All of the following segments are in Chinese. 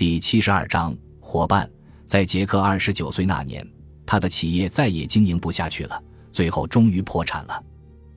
第七十二章伙伴。在杰克二十九岁那年，他的企业再也经营不下去了，最后终于破产了。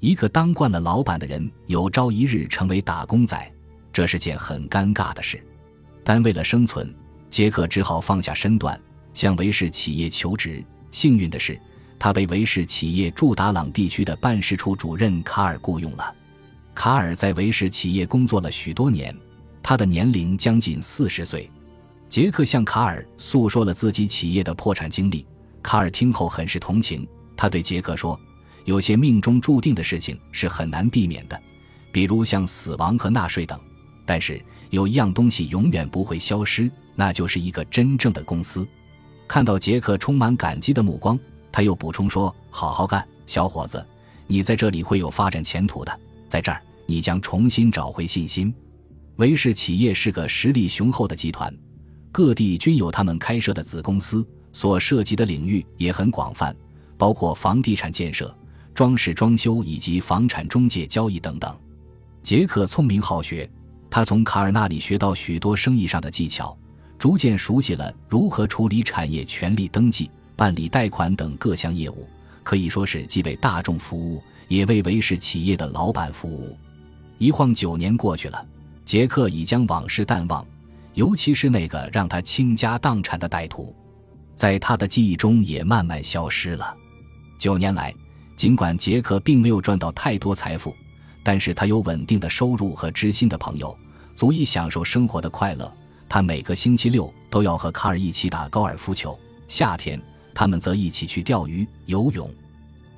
一个当惯了老板的人，有朝一日成为打工仔，这是件很尴尬的事。但为了生存，杰克只好放下身段，向维氏企业求职。幸运的是，他被维氏企业驻达朗地区的办事处主任卡尔雇佣了。卡尔在维氏企业工作了许多年，他的年龄将近四十岁。杰克向卡尔诉说了自己企业的破产经历，卡尔听后很是同情。他对杰克说：“有些命中注定的事情是很难避免的，比如像死亡和纳税等。但是有一样东西永远不会消失，那就是一个真正的公司。”看到杰克充满感激的目光，他又补充说：“好好干，小伙子，你在这里会有发展前途的。在这儿，你将重新找回信心。”维氏企业是个实力雄厚的集团。各地均有他们开设的子公司，所涉及的领域也很广泛，包括房地产建设、装饰装修以及房产中介交易等等。杰克聪明好学，他从卡尔那里学到许多生意上的技巧，逐渐熟悉了如何处理产业权利登记、办理贷款等各项业务，可以说是既为大众服务，也为维氏企业的老板服务。一晃九年过去了，杰克已将往事淡忘。尤其是那个让他倾家荡产的歹徒，在他的记忆中也慢慢消失了。九年来，尽管杰克并没有赚到太多财富，但是他有稳定的收入和知心的朋友，足以享受生活的快乐。他每个星期六都要和卡尔一起打高尔夫球，夏天他们则一起去钓鱼、游泳。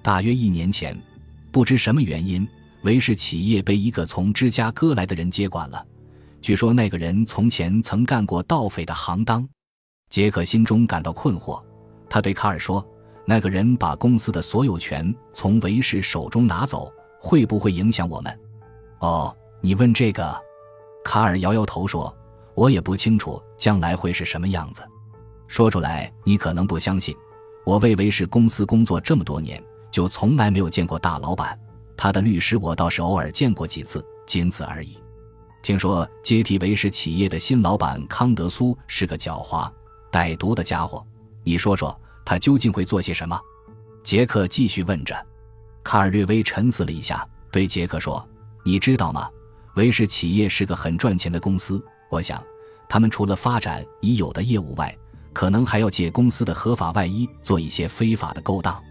大约一年前，不知什么原因，维氏企业被一个从芝加哥来的人接管了。据说那个人从前曾干过盗匪的行当，杰克心中感到困惑。他对卡尔说：“那个人把公司的所有权从维氏手中拿走，会不会影响我们？”哦，你问这个？卡尔摇摇头说：“我也不清楚将来会是什么样子。说出来你可能不相信，我为维氏公司工作这么多年，就从来没有见过大老板。他的律师我倒是偶尔见过几次，仅此而已。”听说接替维氏企业的新老板康德苏是个狡猾、歹毒的家伙，你说说他究竟会做些什么？杰克继续问着。卡尔略微沉思了一下，对杰克说：“你知道吗？维氏企业是个很赚钱的公司。我想，他们除了发展已有的业务外，可能还要借公司的合法外衣做一些非法的勾当。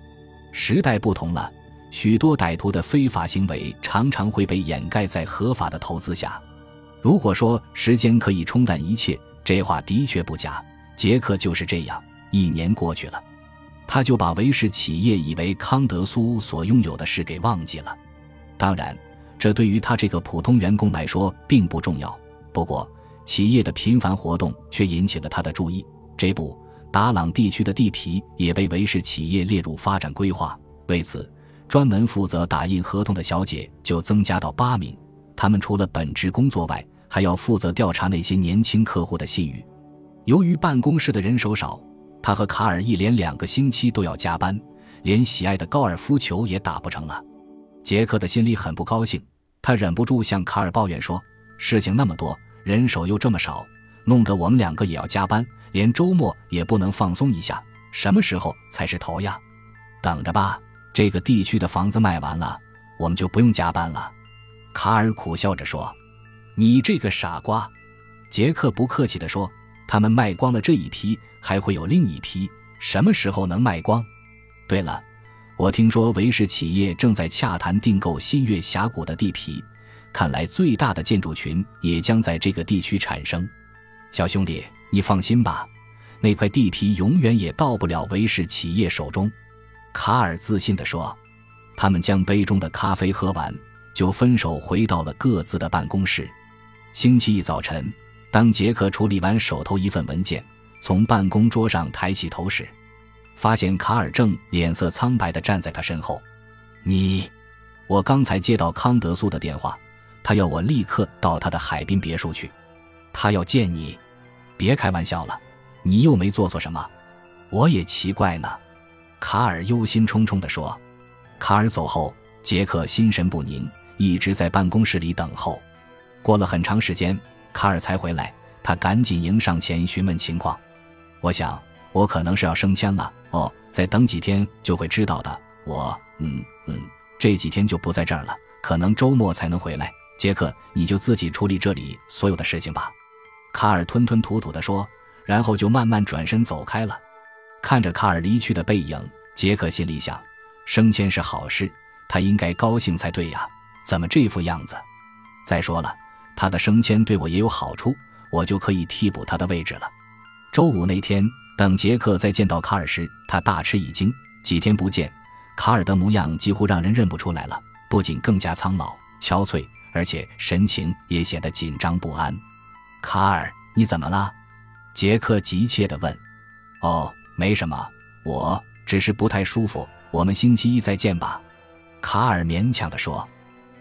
时代不同了，许多歹徒的非法行为常常会被掩盖在合法的投资下。”如果说时间可以冲淡一切，这话的确不假。杰克就是这样。一年过去了，他就把维氏企业以为康德苏所拥有的事给忘记了。当然，这对于他这个普通员工来说并不重要。不过，企业的频繁活动却引起了他的注意。这不达朗地区的地皮也被维氏企业列入发展规划。为此，专门负责打印合同的小姐就增加到八名。他们除了本职工作外，还要负责调查那些年轻客户的信誉。由于办公室的人手少，他和卡尔一连两个星期都要加班，连喜爱的高尔夫球也打不成了。杰克的心里很不高兴，他忍不住向卡尔抱怨说：“事情那么多，人手又这么少，弄得我们两个也要加班，连周末也不能放松一下。什么时候才是头呀？等着吧，这个地区的房子卖完了，我们就不用加班了。”卡尔苦笑着说：“你这个傻瓜。”杰克不客气地说：“他们卖光了这一批，还会有另一批，什么时候能卖光？对了，我听说维氏企业正在洽谈订购新月峡谷的地皮，看来最大的建筑群也将在这个地区产生。小兄弟，你放心吧，那块地皮永远也到不了维氏企业手中。”卡尔自信地说。他们将杯中的咖啡喝完。就分手回到了各自的办公室。星期一早晨，当杰克处理完手头一份文件，从办公桌上抬起头时，发现卡尔正脸色苍白地站在他身后。你，我刚才接到康德苏的电话，他要我立刻到他的海滨别墅去，他要见你。别开玩笑了，你又没做错什么。我也奇怪呢。卡尔忧心忡忡地说。卡尔走后，杰克心神不宁。一直在办公室里等候，过了很长时间，卡尔才回来。他赶紧迎上前询问情况。我想，我可能是要升迁了。哦，再等几天就会知道的。我，嗯嗯，这几天就不在这儿了，可能周末才能回来。杰克，你就自己处理这里所有的事情吧。”卡尔吞吞吐吐地说，然后就慢慢转身走开了。看着卡尔离去的背影，杰克心里想：升迁是好事，他应该高兴才对呀，怎么这副样子？再说了，他的升迁对我也有好处，我就可以替补他的位置了。周五那天，等杰克再见到卡尔时，他大吃一惊。几天不见，卡尔的模样几乎让人认不出来了，不仅更加苍老憔悴，而且神情也显得紧张不安。卡尔，你怎么了？杰克急切地问。哦。没什么，我只是不太舒服。我们星期一再见吧。”卡尔勉强地说。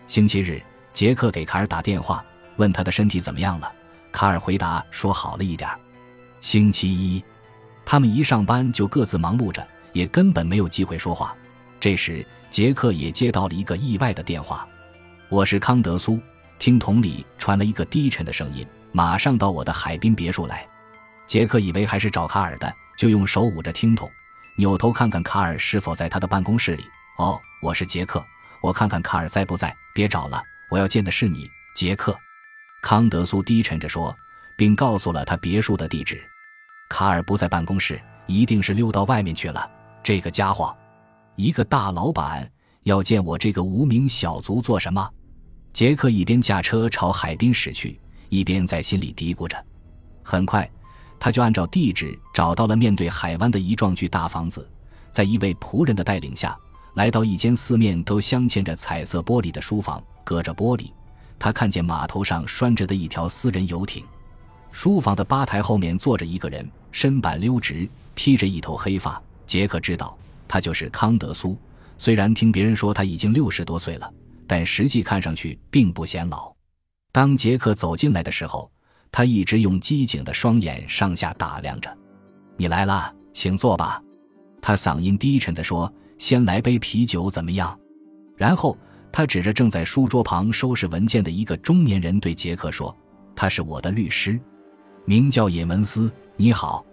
星期日，杰克给卡尔打电话，问他的身体怎么样了。卡尔回答说好了一点。星期一，他们一上班就各自忙碌着，也根本没有机会说话。这时，杰克也接到了一个意外的电话：“我是康德苏，听筒里传来一个低沉的声音，马上到我的海滨别墅来。”杰克以为还是找卡尔的。就用手捂着听筒，扭头看看卡尔是否在他的办公室里。哦，我是杰克，我看看卡尔在不在。别找了，我要见的是你，杰克。康德苏低沉着说，并告诉了他别墅的地址。卡尔不在办公室，一定是溜到外面去了。这个家伙，一个大老板要见我这个无名小卒做什么？杰克一边驾车朝海滨驶去，一边在心里嘀咕着。很快。他就按照地址找到了面对海湾的一幢巨大房子，在一位仆人的带领下，来到一间四面都镶嵌着彩色玻璃的书房。隔着玻璃，他看见码头上拴着的一条私人游艇。书房的吧台后面坐着一个人，身板溜直，披着一头黑发。杰克知道他就是康德苏。虽然听别人说他已经六十多岁了，但实际看上去并不显老。当杰克走进来的时候，他一直用机警的双眼上下打量着。你来了，请坐吧。他嗓音低沉地说：“先来杯啤酒怎么样？”然后他指着正在书桌旁收拾文件的一个中年人对杰克说：“他是我的律师，名叫尹文斯。你好。”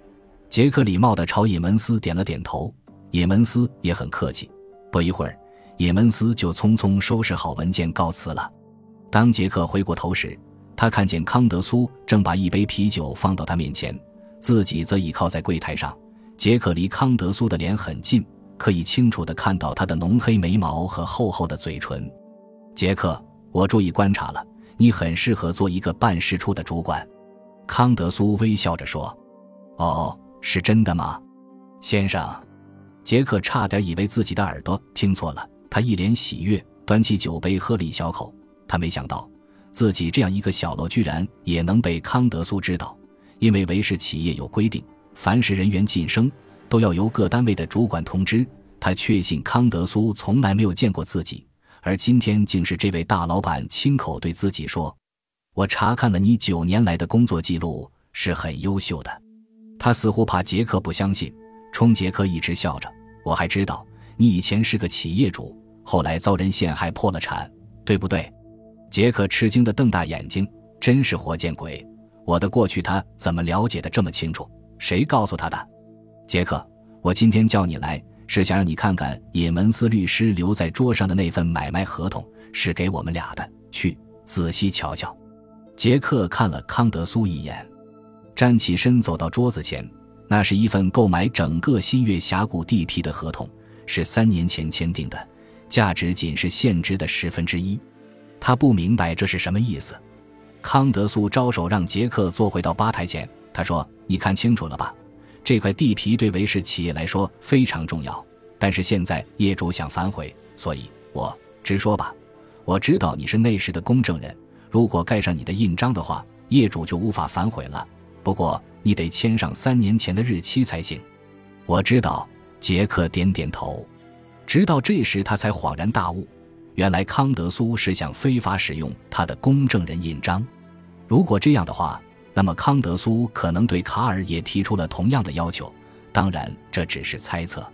杰克礼貌地朝尹文斯点了点头。尹文斯也很客气。不一会儿，尹文斯就匆匆收拾好文件告辞了。当杰克回过头时，他看见康德苏正把一杯啤酒放到他面前，自己则倚靠在柜台上。杰克离康德苏的脸很近，可以清楚地看到他的浓黑眉毛和厚厚的嘴唇。杰克，我注意观察了，你很适合做一个办事处的主管。”康德苏微笑着说。“哦，是真的吗，先生？”杰克差点以为自己的耳朵听错了，他一脸喜悦，端起酒杯喝了一小口。他没想到。自己这样一个小喽，居然也能被康德苏知道，因为维氏企业有规定，凡是人员晋升都要由各单位的主管通知。他确信康德苏从来没有见过自己，而今天竟是这位大老板亲口对自己说：“我查看了你九年来的工作记录，是很优秀的。”他似乎怕杰克不相信，冲杰克一直笑着：“我还知道你以前是个企业主，后来遭人陷害破了产，对不对？”杰克吃惊地瞪大眼睛，真是活见鬼！我的过去他怎么了解的这么清楚？谁告诉他的？杰克，我今天叫你来，是想让你看看尹文斯律师留在桌上的那份买卖合同，是给我们俩的。去，仔细瞧瞧。杰克看了康德苏一眼，站起身走到桌子前，那是一份购买整个新月峡谷地皮的合同，是三年前签订的，价值仅是现值的十分之一。他不明白这是什么意思。康德苏招手让杰克坐回到吧台前。他说：“你看清楚了吧？这块地皮对维氏企业来说非常重要。但是现在业主想反悔，所以我直说吧。我知道你是内饰的公证人，如果盖上你的印章的话，业主就无法反悔了。不过你得签上三年前的日期才行。”我知道。杰克点点头。直到这时，他才恍然大悟。原来康德苏是想非法使用他的公证人印章，如果这样的话，那么康德苏可能对卡尔也提出了同样的要求。当然，这只是猜测。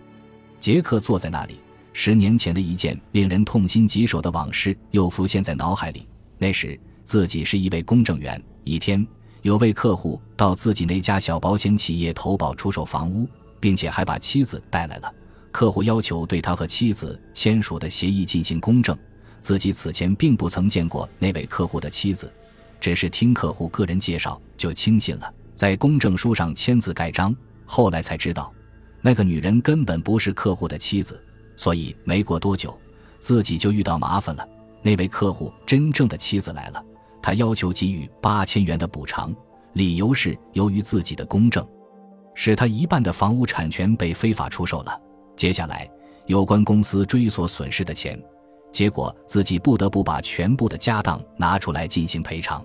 杰克坐在那里，十年前的一件令人痛心疾首的往事又浮现在脑海里。那时自己是一位公证员，一天有位客户到自己那家小保险企业投保出售房屋，并且还把妻子带来了。客户要求对他和妻子签署的协议进行公证。自己此前并不曾见过那位客户的妻子，只是听客户个人介绍就轻信了，在公证书上签字盖章。后来才知道，那个女人根本不是客户的妻子。所以没过多久，自己就遇到麻烦了。那位客户真正的妻子来了，他要求给予八千元的补偿，理由是由于自己的公证，使他一半的房屋产权被非法出售了。接下来，有关公司追索损失的钱，结果自己不得不把全部的家当拿出来进行赔偿。